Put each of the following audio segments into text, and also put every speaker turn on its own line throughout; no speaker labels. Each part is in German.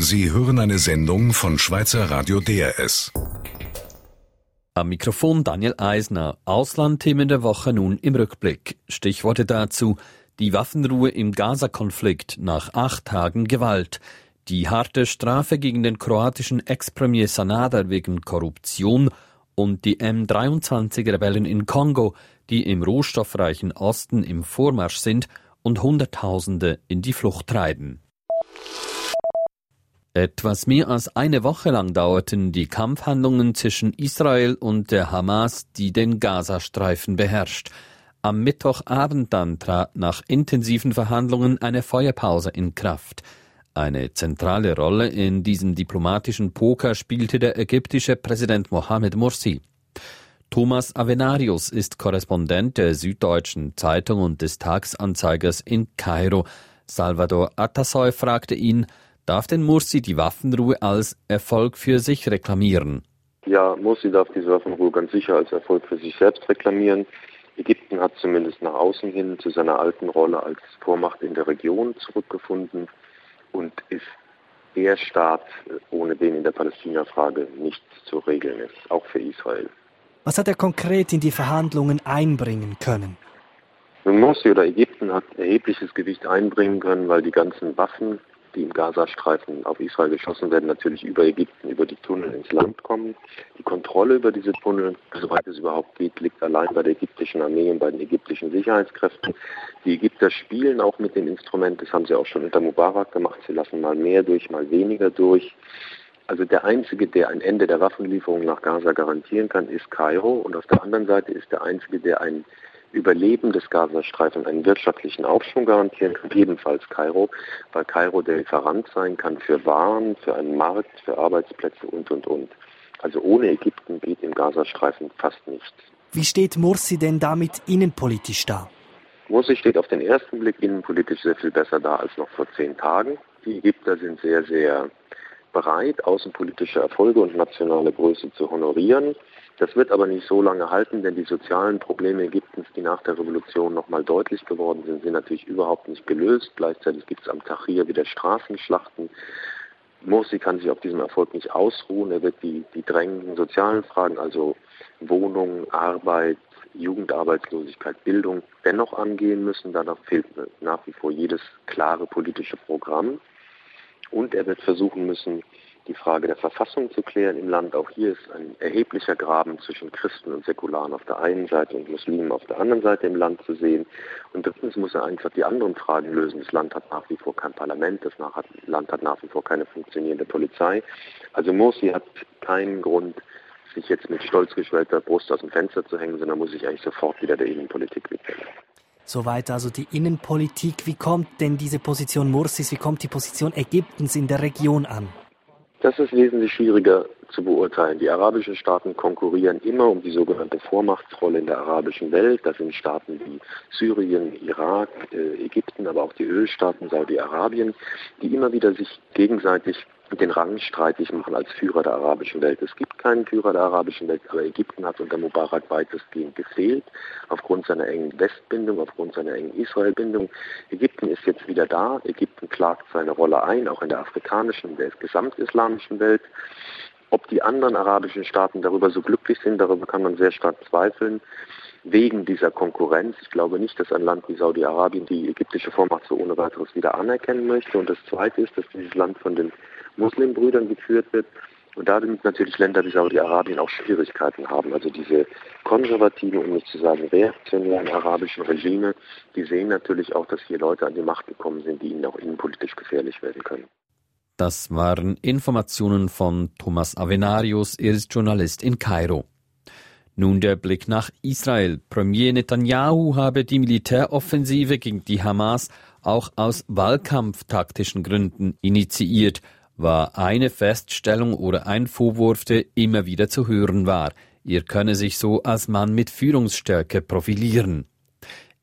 Sie hören eine Sendung von Schweizer Radio DRS.
Am Mikrofon Daniel Eisner. Auslandthemen der Woche nun im Rückblick. Stichworte dazu die Waffenruhe im Gaza-Konflikt nach acht Tagen Gewalt, die harte Strafe gegen den kroatischen Ex-Premier Sanader wegen Korruption und die M23-Rebellen in Kongo, die im rohstoffreichen Osten im Vormarsch sind und Hunderttausende in die Flucht treiben. Etwas mehr als eine Woche lang dauerten die Kampfhandlungen zwischen Israel und der Hamas, die den Gazastreifen beherrscht. Am Mittwochabend dann trat nach intensiven Verhandlungen eine Feuerpause in Kraft. Eine zentrale Rolle in diesem diplomatischen Poker spielte der ägyptische Präsident Mohamed Morsi. Thomas Avenarius ist Korrespondent der Süddeutschen Zeitung und des Tagsanzeigers in Kairo. Salvador Atasoy fragte ihn, Darf denn Mursi die Waffenruhe als Erfolg für sich reklamieren?
Ja, Mursi darf diese Waffenruhe ganz sicher als Erfolg für sich selbst reklamieren. Ägypten hat zumindest nach außen hin zu seiner alten Rolle als Vormacht in der Region zurückgefunden und ist der Staat, ohne den in der Palästina-Frage nichts zu regeln ist, auch für Israel.
Was hat er konkret in die Verhandlungen einbringen können?
Morsi oder Ägypten hat erhebliches Gewicht einbringen können, weil die ganzen Waffen die im Gazastreifen auf Israel geschossen werden, natürlich über Ägypten, über die Tunnel ins Land kommen. Die Kontrolle über diese Tunnel, soweit es überhaupt geht, liegt allein bei der ägyptischen Armee und bei den ägyptischen Sicherheitskräften. Die Ägypter spielen auch mit den Instrumenten, das haben sie auch schon unter Mubarak gemacht. Sie lassen mal mehr durch, mal weniger durch. Also der Einzige, der ein Ende der Waffenlieferung nach Gaza garantieren kann, ist Kairo. Und auf der anderen Seite ist der Einzige, der ein Überleben des Gazastreifens einen wirtschaftlichen Aufschwung garantieren kann, ebenfalls Kairo, weil Kairo der Lieferant sein kann für Waren, für einen Markt, für Arbeitsplätze und, und, und. Also ohne Ägypten geht im Gazastreifen fast nichts.
Wie steht Mursi denn damit innenpolitisch da?
Mursi steht auf den ersten Blick innenpolitisch sehr viel besser da als noch vor zehn Tagen. Die Ägypter sind sehr, sehr bereit, außenpolitische Erfolge und nationale Größe zu honorieren. Das wird aber nicht so lange halten, denn die sozialen Probleme Ägyptens, die nach der Revolution nochmal deutlich geworden sind, sind natürlich überhaupt nicht gelöst. Gleichzeitig gibt es am Tahrir wieder Straßenschlachten. Morsi kann sich auf diesem Erfolg nicht ausruhen. Er wird die, die drängenden sozialen Fragen, also Wohnung, Arbeit, Jugendarbeitslosigkeit, Bildung, dennoch angehen müssen. Danach fehlt nach wie vor jedes klare politische Programm. Und er wird versuchen müssen, die Frage der Verfassung zu klären im Land. Auch hier ist ein erheblicher Graben zwischen Christen und Säkularen auf der einen Seite und Muslimen auf der anderen Seite im Land zu sehen. Und drittens muss er einfach die anderen Fragen lösen. Das Land hat nach wie vor kein Parlament, das Land hat nach wie vor keine funktionierende Polizei. Also Morsi hat keinen Grund, sich jetzt mit stolz geschwellter Brust aus dem Fenster zu hängen, sondern muss sich eigentlich sofort wieder der Innenpolitik widmen.
Soweit also die Innenpolitik. Wie kommt denn diese Position Mursis, wie kommt die Position Ägyptens in der Region an?
Das ist wesentlich schwieriger zu beurteilen. Die arabischen Staaten konkurrieren immer um die sogenannte Vormachtsrolle in der arabischen Welt. Das sind Staaten wie Syrien, Irak, äh, Ägypten, aber auch die Ölstaaten Saudi-Arabien, die immer wieder sich gegenseitig den Rang streitig machen als Führer der arabischen Welt. Es gibt keinen Führer der arabischen Welt, aber Ägypten hat unter Mubarak weitestgehend gefehlt, aufgrund seiner engen Westbindung, aufgrund seiner engen Israelbindung. Ägypten ist jetzt wieder da. Ägypten klagt seine Rolle ein, auch in der afrikanischen, der gesamtislamischen Welt. Ob die anderen arabischen Staaten darüber so glücklich sind, darüber kann man sehr stark zweifeln wegen dieser Konkurrenz. Ich glaube nicht, dass ein Land wie Saudi-Arabien die ägyptische Vormacht so ohne weiteres wieder anerkennen möchte. Und das Zweite ist, dass dieses Land von den Muslimbrüdern geführt wird und damit natürlich Länder wie Saudi-Arabien auch Schwierigkeiten haben. Also diese konservativen, um nicht zu sagen reaktionären arabischen Regime, die sehen natürlich auch, dass hier Leute an die Macht gekommen sind, die ihnen auch innenpolitisch gefährlich werden können.
Das waren Informationen von Thomas Avenarius, er ist Journalist in Kairo. Nun der Blick nach Israel. Premier Netanyahu habe die Militäroffensive gegen die Hamas auch aus wahlkampftaktischen Gründen initiiert war eine Feststellung oder ein Vorwurf, der immer wieder zu hören war. Ihr könne sich so als Mann mit Führungsstärke profilieren.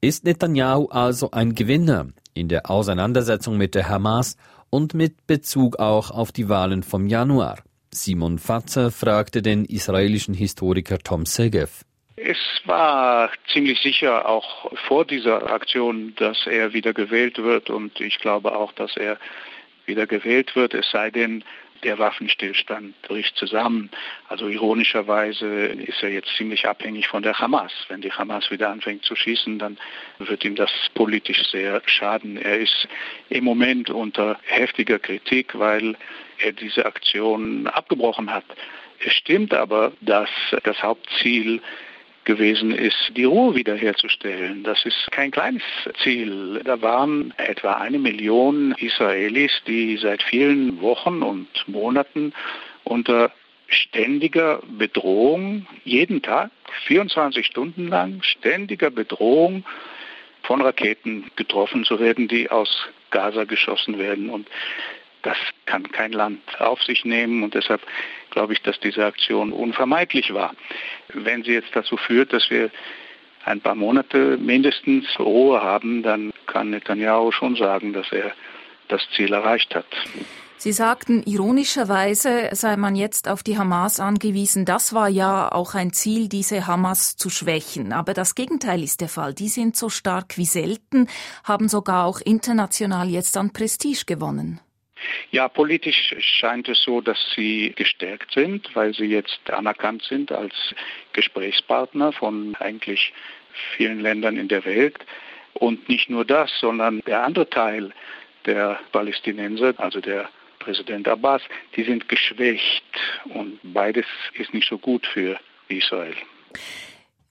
Ist Netanyahu also ein Gewinner in der Auseinandersetzung mit der Hamas und mit Bezug auch auf die Wahlen vom Januar? Simon Fatzer fragte den israelischen Historiker Tom Segev.
Es war ziemlich sicher auch vor dieser Aktion, dass er wieder gewählt wird und ich glaube auch, dass er wieder gewählt wird, es sei denn, der Waffenstillstand bricht zusammen. Also ironischerweise ist er jetzt ziemlich abhängig von der Hamas. Wenn die Hamas wieder anfängt zu schießen, dann wird ihm das politisch sehr schaden. Er ist im Moment unter heftiger Kritik, weil er diese Aktion abgebrochen hat. Es stimmt aber, dass das Hauptziel gewesen ist, die Ruhe wiederherzustellen. Das ist kein kleines Ziel. Da waren etwa eine Million Israelis, die seit vielen Wochen und Monaten unter ständiger Bedrohung, jeden Tag, 24 Stunden lang, ständiger Bedrohung von Raketen getroffen zu werden, die aus Gaza geschossen werden. Und das kann kein Land auf sich nehmen und deshalb glaube ich, dass diese Aktion unvermeidlich war. Wenn sie jetzt dazu führt, dass wir ein paar Monate mindestens Ruhe haben, dann kann Netanyahu schon sagen, dass er das Ziel erreicht hat.
Sie sagten, ironischerweise sei man jetzt auf die Hamas angewiesen. Das war ja auch ein Ziel, diese Hamas zu schwächen. Aber das Gegenteil ist der Fall. Die sind so stark wie selten, haben sogar auch international jetzt an Prestige gewonnen.
Ja, politisch scheint es so, dass sie gestärkt sind, weil sie jetzt anerkannt sind als Gesprächspartner von eigentlich vielen Ländern in der Welt. Und nicht nur das, sondern der andere Teil der Palästinenser, also der Präsident Abbas, die sind geschwächt. Und beides ist nicht so gut für Israel.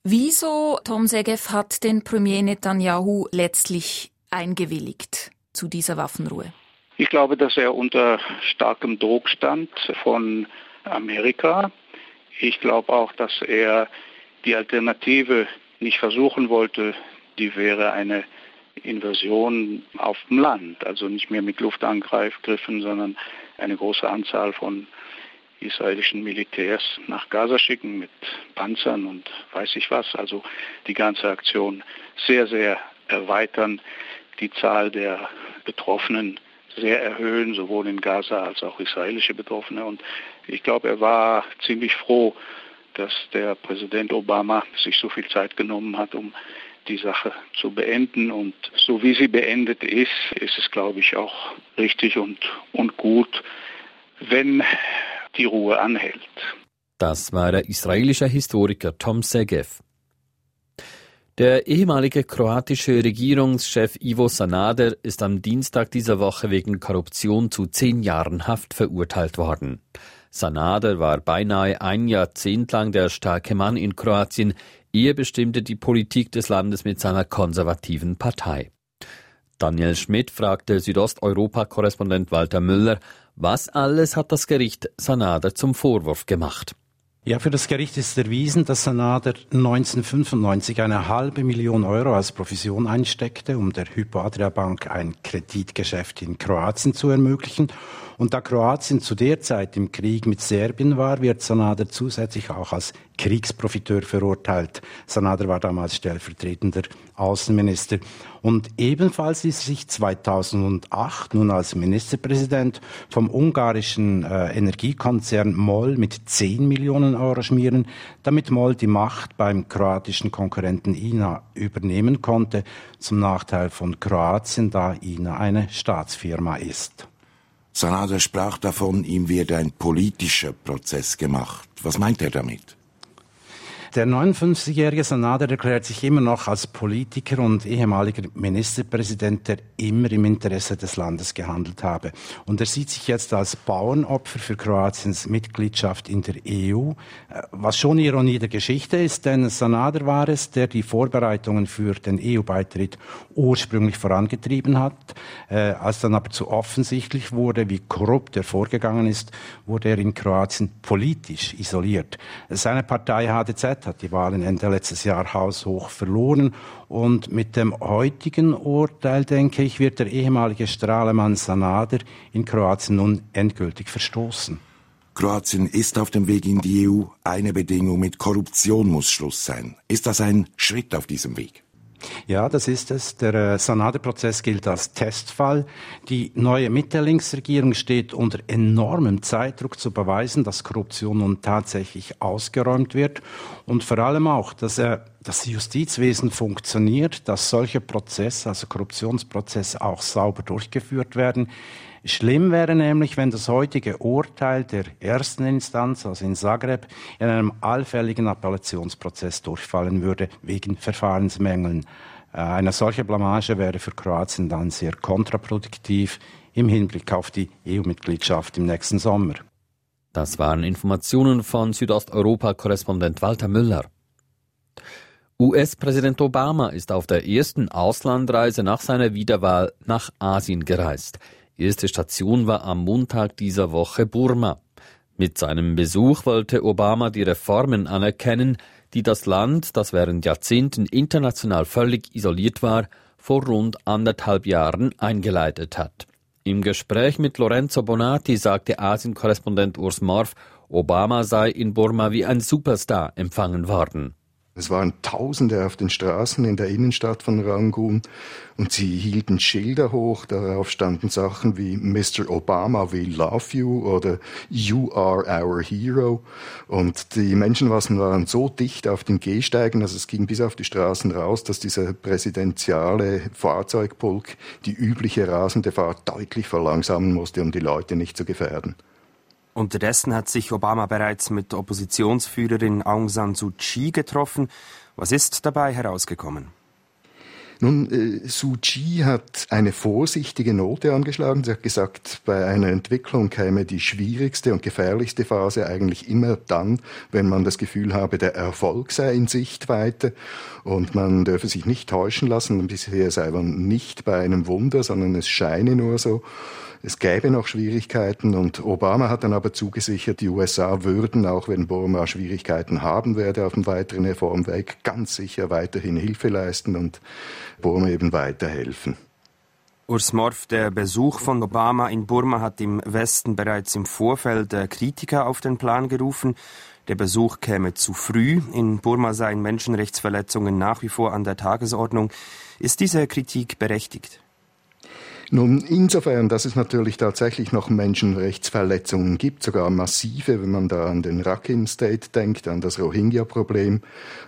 Wieso, Tom Segev, hat den Premier Netanyahu letztlich eingewilligt zu dieser Waffenruhe?
Ich glaube, dass er unter starkem Druck stand von Amerika. Ich glaube auch, dass er die Alternative nicht versuchen wollte, die wäre eine Invasion auf dem Land, also nicht mehr mit Luftangriffen, sondern eine große Anzahl von israelischen Militärs nach Gaza schicken mit Panzern und weiß ich was. Also die ganze Aktion sehr, sehr erweitern, die Zahl der Betroffenen sehr erhöhen, sowohl in Gaza als auch israelische Betroffene. Und ich glaube, er war ziemlich froh, dass der Präsident Obama sich so viel Zeit genommen hat, um die Sache zu beenden. Und so wie sie beendet ist, ist es, glaube ich, auch richtig und, und gut, wenn die Ruhe anhält.
Das war der israelische Historiker Tom Segev. Der ehemalige kroatische Regierungschef Ivo Sanader ist am Dienstag dieser Woche wegen Korruption zu zehn Jahren Haft verurteilt worden. Sanader war beinahe ein Jahrzehnt lang der starke Mann in Kroatien. Er bestimmte die Politik des Landes mit seiner konservativen Partei. Daniel Schmidt fragte Südosteuropa-Korrespondent Walter Müller, was alles hat das Gericht Sanader zum Vorwurf gemacht?
Ja, für das Gericht ist erwiesen, dass Sanader 1995 eine halbe Million Euro als Provision einsteckte, um der Hypo Adria Bank ein Kreditgeschäft in Kroatien zu ermöglichen und da Kroatien zu der Zeit im Krieg mit Serbien war, wird Sanader zusätzlich auch als Kriegsprofiteur verurteilt. Sanader war damals stellvertretender Außenminister. Und ebenfalls ist sich 2008 nun als Ministerpräsident vom ungarischen äh, Energiekonzern MOL mit 10 Millionen Euro schmieren, damit MOL die Macht beim kroatischen Konkurrenten INA übernehmen konnte, zum Nachteil von Kroatien, da INA eine Staatsfirma ist.
Sanada sprach davon, ihm werde ein politischer Prozess gemacht. Was meint er damit?
Der 59-jährige Sanader erklärt sich immer noch als Politiker und ehemaliger Ministerpräsident, der immer im Interesse des Landes gehandelt habe. Und er sieht sich jetzt als Bauernopfer für Kroatiens Mitgliedschaft in der EU, was schon Ironie der Geschichte ist, denn Sanader war es, der die Vorbereitungen für den EU-Beitritt ursprünglich vorangetrieben hat. Äh, als dann aber zu offensichtlich wurde, wie korrupt er vorgegangen ist, wurde er in Kroatien politisch isoliert. Seine Partei HDZ hat die Wahlen Ende letztes Jahr haushoch verloren. Und mit dem heutigen Urteil, denke ich, wird der ehemalige Strahlemann Sanader in Kroatien nun endgültig verstoßen.
Kroatien ist auf dem Weg in die EU. Eine Bedingung mit Korruption muss Schluss sein. Ist das ein Schritt auf diesem Weg?
Ja, das ist es. Der äh, Sanade-Prozess gilt als Testfall. Die neue Mittellinksregierung steht unter enormem Zeitdruck zu beweisen, dass Korruption nun tatsächlich ausgeräumt wird und vor allem auch, dass äh, das Justizwesen funktioniert, dass solche Prozesse, also Korruptionsprozesse auch sauber durchgeführt werden. Schlimm wäre nämlich, wenn das heutige Urteil der ersten Instanz, also in Zagreb, in einem allfälligen Appellationsprozess durchfallen würde wegen Verfahrensmängeln. Äh, eine solche Blamage wäre für Kroatien dann sehr kontraproduktiv im Hinblick auf die EU-Mitgliedschaft im nächsten Sommer.
Das waren Informationen von Südosteuropa-Korrespondent Walter Müller. US-Präsident Obama ist auf der ersten Auslandreise nach seiner Wiederwahl nach Asien gereist. Erste Station war am Montag dieser Woche Burma. Mit seinem Besuch wollte Obama die Reformen anerkennen, die das Land, das während Jahrzehnten international völlig isoliert war, vor rund anderthalb Jahren eingeleitet hat. Im Gespräch mit Lorenzo Bonatti sagte Asien-Korrespondent Urs Morf, Obama sei in Burma wie ein Superstar empfangen worden.
Es waren Tausende auf den Straßen in der Innenstadt von Rangoon und sie hielten Schilder hoch, darauf standen Sachen wie Mr. Obama, we love you oder You are our hero. Und die Menschenmassen waren so dicht auf den Gehsteigen, also es ging bis auf die Straßen raus, dass dieser präsidentiale Fahrzeugpulk die übliche rasende Fahrt deutlich verlangsamen musste, um die Leute nicht zu gefährden.
Unterdessen hat sich Obama bereits mit Oppositionsführerin Aung San Suu Kyi getroffen. Was ist dabei herausgekommen?
Nun, äh, Suu Kyi hat eine vorsichtige Note angeschlagen. Sie hat gesagt, bei einer Entwicklung käme die schwierigste und gefährlichste Phase eigentlich immer dann, wenn man das Gefühl habe, der Erfolg sei in Sichtweite und man dürfe sich nicht täuschen lassen. Bisher sei man nicht bei einem Wunder, sondern es scheine nur so. Es gäbe noch Schwierigkeiten und Obama hat dann aber zugesichert, die USA würden, auch wenn Burma Schwierigkeiten haben werde auf dem weiteren Reformweg, ganz sicher weiterhin Hilfe leisten und Burma eben weiterhelfen.
Urs Morf, der Besuch von Obama in Burma hat im Westen bereits im Vorfeld Kritiker auf den Plan gerufen. Der Besuch käme zu früh. In Burma seien Menschenrechtsverletzungen nach wie vor an der Tagesordnung. Ist diese Kritik berechtigt?
Nun, insofern, dass es natürlich tatsächlich noch Menschenrechtsverletzungen gibt, sogar massive, wenn man da an den Rakhine State denkt, an das Rohingya-Problem,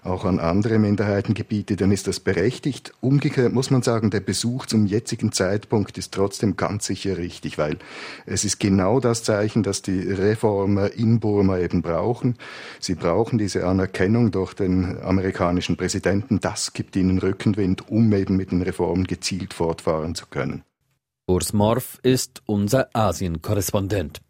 auch an andere Minderheitengebiete, dann ist das berechtigt. Umgekehrt muss man sagen, der Besuch zum jetzigen Zeitpunkt ist trotzdem ganz sicher richtig, weil es ist genau das Zeichen, das die Reformer in Burma eben brauchen. Sie brauchen diese Anerkennung durch den amerikanischen Präsidenten. Das gibt ihnen Rückenwind, um eben mit den Reformen gezielt fortfahren zu können.
Urs Morf ist unser Asien-Korrespondent.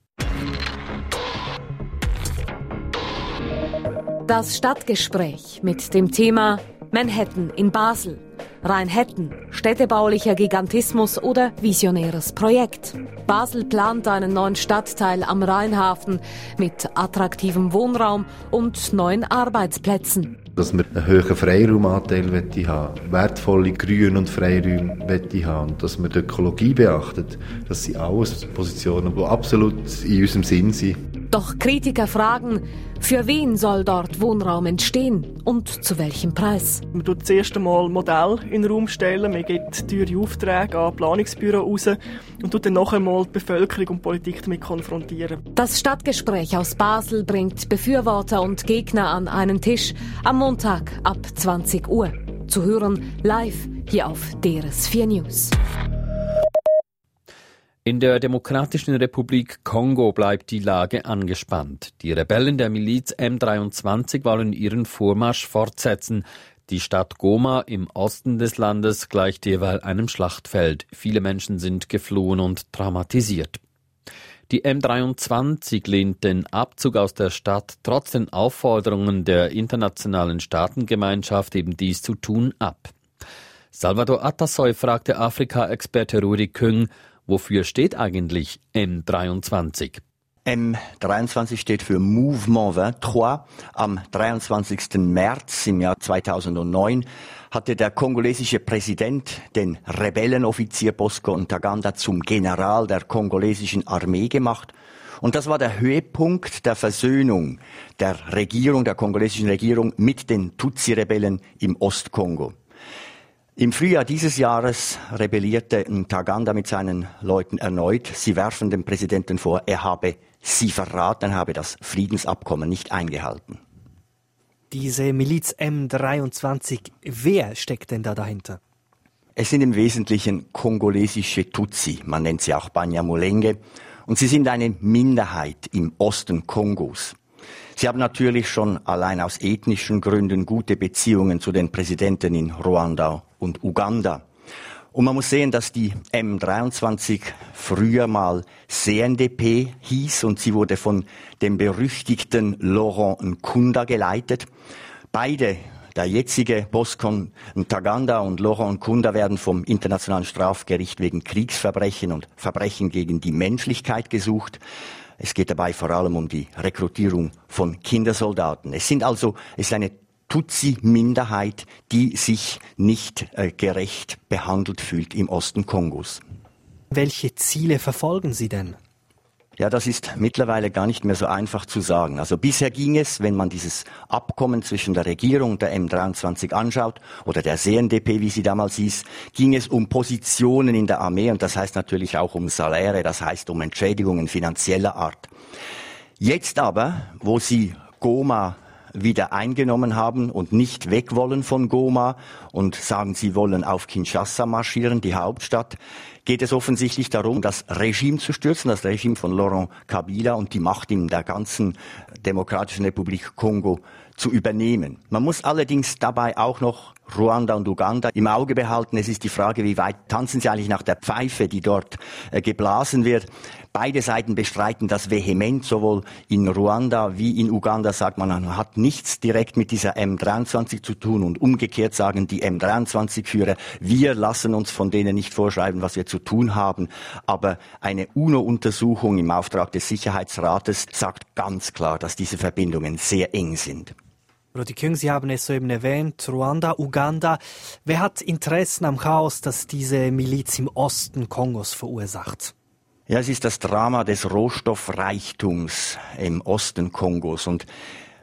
Das Stadtgespräch mit dem Thema Manhattan in Basel. Rheinhetten, städtebaulicher Gigantismus oder visionäres Projekt. Basel plant einen neuen Stadtteil am Rheinhafen mit attraktivem Wohnraum und neuen Arbeitsplätzen
dass man einen hohen Freiraumanteil haben wertvolle Grün- und Freiräume haben und dass man die Ökologie beachtet. Das sind alles Positionen, die absolut in unserem Sinn sind.
Doch Kritiker fragen, für wen soll dort Wohnraum entstehen und zu welchem Preis?
Man tut das erste Mal Modell in den Raum stellen, man gibt teure Aufträge an Planungsbüro raus und tut dann noch einmal die Bevölkerung und Politik damit konfrontieren.
Das Stadtgespräch aus Basel bringt Befürworter und Gegner an einen Tisch am Montag ab 20 Uhr. Zu hören live hier auf DRS4 News.
In der Demokratischen Republik Kongo bleibt die Lage angespannt. Die Rebellen der Miliz M23 wollen ihren Vormarsch fortsetzen. Die Stadt Goma im Osten des Landes gleicht jeweils einem Schlachtfeld. Viele Menschen sind geflohen und traumatisiert. Die M23 lehnt den Abzug aus der Stadt trotz den Aufforderungen der internationalen Staatengemeinschaft eben dies zu tun ab. Salvador Atasoy fragte Afrika-Experte Rudi Küng, Wofür steht eigentlich M23?
M23 steht für Mouvement 23. Am 23. März im Jahr 2009 hatte der kongolesische Präsident den Rebellenoffizier Bosco Ntaganda zum General der kongolesischen Armee gemacht. Und das war der Höhepunkt der Versöhnung der Regierung, der kongolesischen Regierung mit den Tutsi-Rebellen im Ostkongo. Im Frühjahr dieses Jahres rebellierte Ntaganda mit seinen Leuten erneut. Sie werfen dem Präsidenten vor, er habe sie verraten, habe das Friedensabkommen nicht eingehalten.
Diese Miliz M23, wer steckt denn da dahinter?
Es sind im Wesentlichen kongolesische Tutsi, man nennt sie auch Banyamulenge, und sie sind eine Minderheit im Osten Kongos. Sie haben natürlich schon allein aus ethnischen Gründen gute Beziehungen zu den Präsidenten in Ruanda und Uganda. Und man muss sehen, dass die M23 früher mal CNDP hieß und sie wurde von dem berüchtigten Laurent Nkunda geleitet. Beide, der jetzige Boscon Ntaganda und Laurent Nkunda, werden vom Internationalen Strafgericht wegen Kriegsverbrechen und Verbrechen gegen die Menschlichkeit gesucht. Es geht dabei vor allem um die Rekrutierung von Kindersoldaten. Es sind also, es ist eine Tutsi-Minderheit, die sich nicht äh, gerecht behandelt fühlt im Osten Kongos.
Welche Ziele verfolgen Sie denn?
Ja, das ist mittlerweile gar nicht mehr so einfach zu sagen. Also bisher ging es, wenn man dieses Abkommen zwischen der Regierung und der M23 anschaut, oder der CNDP, wie sie damals hieß, ging es um Positionen in der Armee und das heißt natürlich auch um Saläre, das heißt um Entschädigungen finanzieller Art. Jetzt aber, wo sie Goma wieder eingenommen haben und nicht weg wollen von Goma und sagen, sie wollen auf Kinshasa marschieren, die Hauptstadt, geht es offensichtlich darum, das Regime zu stürzen, das Regime von Laurent Kabila und die Macht in der ganzen Demokratischen Republik Kongo zu übernehmen. Man muss allerdings dabei auch noch Ruanda und Uganda im Auge behalten. Es ist die Frage, wie weit tanzen sie eigentlich nach der Pfeife, die dort äh, geblasen wird. Beide Seiten bestreiten das vehement, sowohl in Ruanda wie in Uganda sagt man, man hat nichts direkt mit dieser M23 zu tun und umgekehrt sagen die M23-Führer, wir lassen uns von denen nicht vorschreiben, was wir zu tun haben. Aber eine UNO-Untersuchung im Auftrag des Sicherheitsrates sagt ganz klar, dass diese Verbindungen sehr eng sind.
Rudi Küng, Sie haben es soeben erwähnt, Ruanda, Uganda. Wer hat Interessen am Chaos, das diese Miliz im Osten Kongos verursacht?
Ja, es ist das Drama des Rohstoffreichtums im Osten Kongos. Und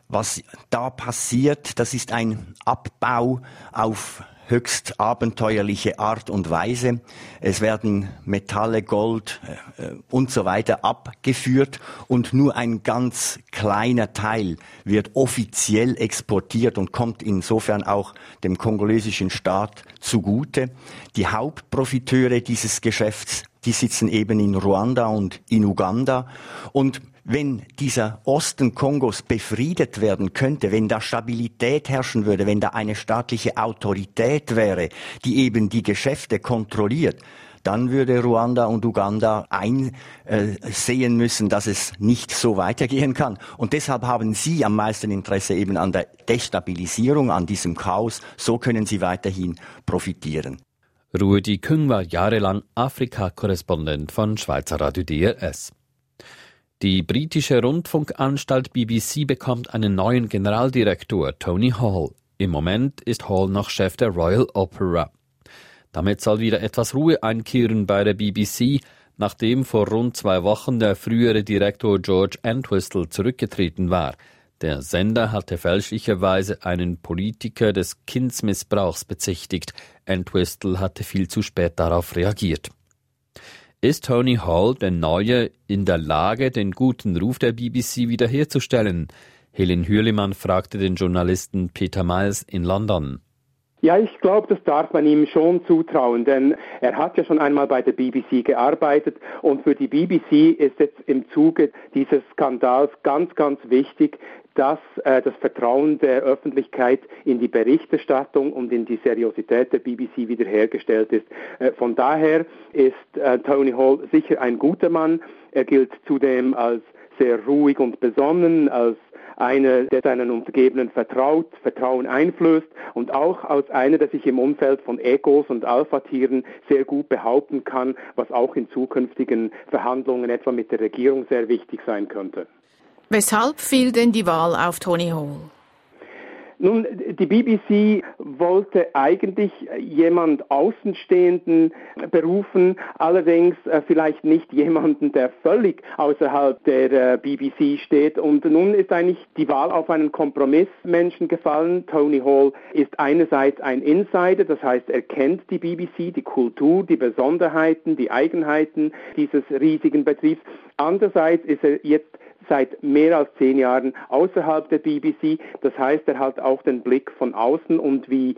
was da passiert, das ist ein Abbau auf höchst abenteuerliche Art und Weise. Es werden Metalle, Gold äh, und so weiter abgeführt und nur ein ganz kleiner Teil wird offiziell exportiert und kommt insofern auch dem kongolesischen Staat zugute. Die Hauptprofiteure dieses Geschäfts, die sitzen eben in Ruanda und in Uganda und wenn dieser Osten Kongos befriedet werden könnte, wenn da Stabilität herrschen würde, wenn da eine staatliche Autorität wäre, die eben die Geschäfte kontrolliert, dann würde Ruanda und Uganda einsehen müssen, dass es nicht so weitergehen kann. Und deshalb haben sie am meisten Interesse eben an der Destabilisierung, an diesem Chaos. So können sie weiterhin profitieren.
Rudi Küng war jahrelang Afrika-Korrespondent von Schweizer Radio DRS. Die britische Rundfunkanstalt BBC bekommt einen neuen Generaldirektor, Tony Hall. Im Moment ist Hall noch Chef der Royal Opera. Damit soll wieder etwas Ruhe einkehren bei der BBC, nachdem vor rund zwei Wochen der frühere Direktor George Entwistle zurückgetreten war. Der Sender hatte fälschlicherweise einen Politiker des Kindsmissbrauchs bezichtigt. Entwistle hatte viel zu spät darauf reagiert. Ist Tony Hall, der Neue, in der Lage, den guten Ruf der BBC wiederherzustellen? Helen Hürlimann fragte den Journalisten Peter Miles in London.
Ja, ich glaube, das darf man ihm schon zutrauen, denn er hat ja schon einmal bei der BBC gearbeitet und für die BBC ist jetzt im Zuge dieses Skandals ganz, ganz wichtig, dass äh, das Vertrauen der Öffentlichkeit in die Berichterstattung und in die Seriosität der BBC wiederhergestellt ist. Äh, von daher ist äh, Tony Hall sicher ein guter Mann. Er gilt zudem als sehr ruhig und besonnen, als einer, der seinen Umgebenden vertraut, Vertrauen einflößt und auch als einer, der sich im Umfeld von Egos und Alpha-Tieren sehr gut behaupten kann, was auch in zukünftigen Verhandlungen etwa mit der Regierung sehr wichtig sein könnte.
Weshalb fiel denn die Wahl auf Tony Hall?
Nun, die BBC wollte eigentlich jemand Außenstehenden berufen, allerdings äh, vielleicht nicht jemanden, der völlig außerhalb der äh, BBC steht. Und nun ist eigentlich die Wahl auf einen Kompromissmenschen gefallen. Tony Hall ist einerseits ein Insider, das heißt, er kennt die BBC, die Kultur, die Besonderheiten, die Eigenheiten dieses riesigen Betriebs. Andererseits ist er jetzt seit mehr als zehn Jahren außerhalb der BBC. Das heißt, er hat auch den Blick von außen und wie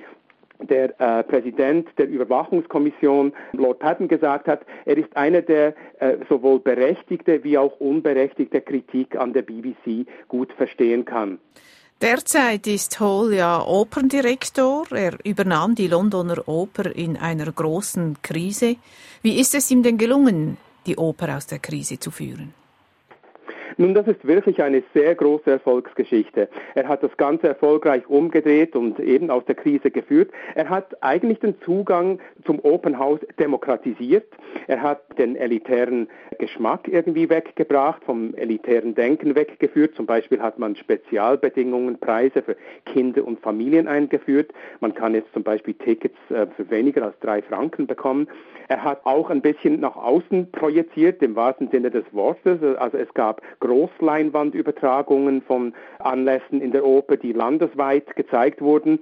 der äh, Präsident der Überwachungskommission, Lord Patton, gesagt hat, er ist einer, der äh, sowohl berechtigte wie auch unberechtigte Kritik an der BBC gut verstehen kann.
Derzeit ist Hall ja Operndirektor. Er übernahm die Londoner Oper in einer großen Krise. Wie ist es ihm denn gelungen, die Oper aus der Krise zu führen?
Nun, das ist wirklich eine sehr große Erfolgsgeschichte. Er hat das Ganze erfolgreich umgedreht und eben aus der Krise geführt. Er hat eigentlich den Zugang zum Open House demokratisiert. Er hat den elitären Geschmack irgendwie weggebracht, vom elitären Denken weggeführt. Zum Beispiel hat man Spezialbedingungen, Preise für Kinder und Familien eingeführt. Man kann jetzt zum Beispiel Tickets äh, für weniger als drei Franken bekommen. Er hat auch ein bisschen nach außen projiziert, im wahrsten Sinne des Wortes. Also es gab Großleinwandübertragungen von Anlässen in der Oper, die landesweit gezeigt wurden.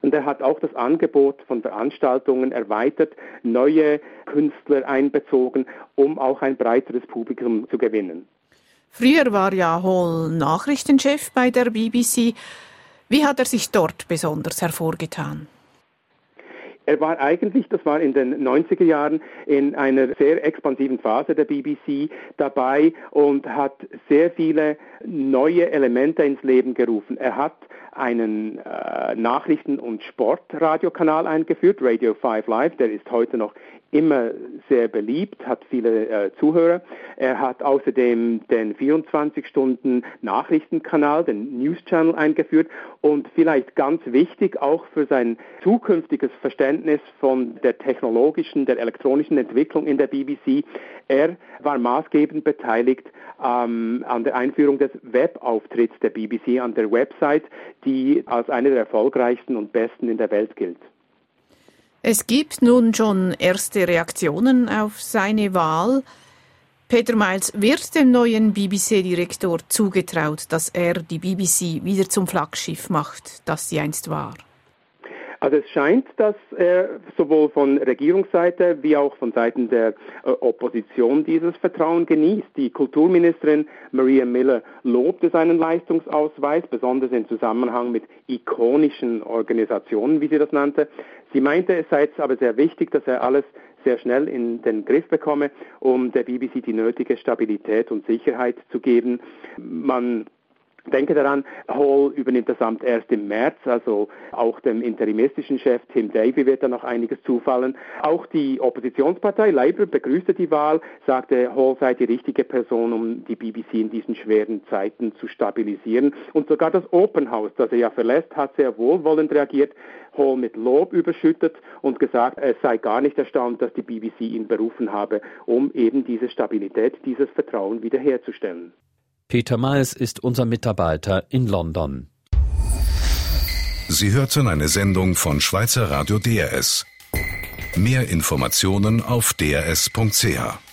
Und er hat auch das Angebot von Veranstaltungen erweitert, neue Künstler einbezogen, um auch ein breiteres Publikum zu gewinnen.
Früher war ja Hall Nachrichtenchef bei der BBC. Wie hat er sich dort besonders hervorgetan?
Er war eigentlich, das war in den 90er Jahren, in einer sehr expansiven Phase der BBC dabei und hat sehr viele neue Elemente ins Leben gerufen. Er hat einen äh, Nachrichten- und Sportradiokanal eingeführt, Radio 5 Live, der ist heute noch immer sehr beliebt, hat viele äh, Zuhörer. Er hat außerdem den 24-Stunden-Nachrichtenkanal, den News Channel eingeführt und vielleicht ganz wichtig auch für sein zukünftiges Verständnis von der technologischen, der elektronischen Entwicklung in der BBC. Er war maßgebend beteiligt ähm, an der Einführung des Webauftritts der BBC, an der Website, die als eine der erfolgreichsten und besten in der Welt gilt.
Es gibt nun schon erste Reaktionen auf seine Wahl. Peter Miles wird dem neuen BBC-Direktor zugetraut, dass er die BBC wieder zum Flaggschiff macht, das sie einst war.
Also es scheint, dass er sowohl von Regierungsseite wie auch von Seiten der äh, Opposition dieses Vertrauen genießt. Die Kulturministerin Maria Miller lobte seinen Leistungsausweis, besonders im Zusammenhang mit ikonischen Organisationen, wie sie das nannte. Sie meinte, es sei jetzt aber sehr wichtig, dass er alles sehr schnell in den Griff bekomme, um der BBC die nötige Stabilität und Sicherheit zu geben. Man denke daran, Hall übernimmt das Amt erst im März, also auch dem interimistischen Chef Tim Davy wird da noch einiges zufallen. Auch die Oppositionspartei Labour begrüßte die Wahl, sagte, Hall sei die richtige Person, um die BBC in diesen schweren Zeiten zu stabilisieren. Und sogar das Open House, das er ja verlässt, hat sehr wohlwollend reagiert, Hall mit Lob überschüttet und gesagt, es sei gar nicht erstaunt, dass die BBC ihn berufen habe, um eben diese Stabilität, dieses Vertrauen wiederherzustellen.
Peter Miles ist unser Mitarbeiter in London.
Sie hörten eine Sendung von Schweizer Radio DRS. Mehr Informationen auf drs.ch.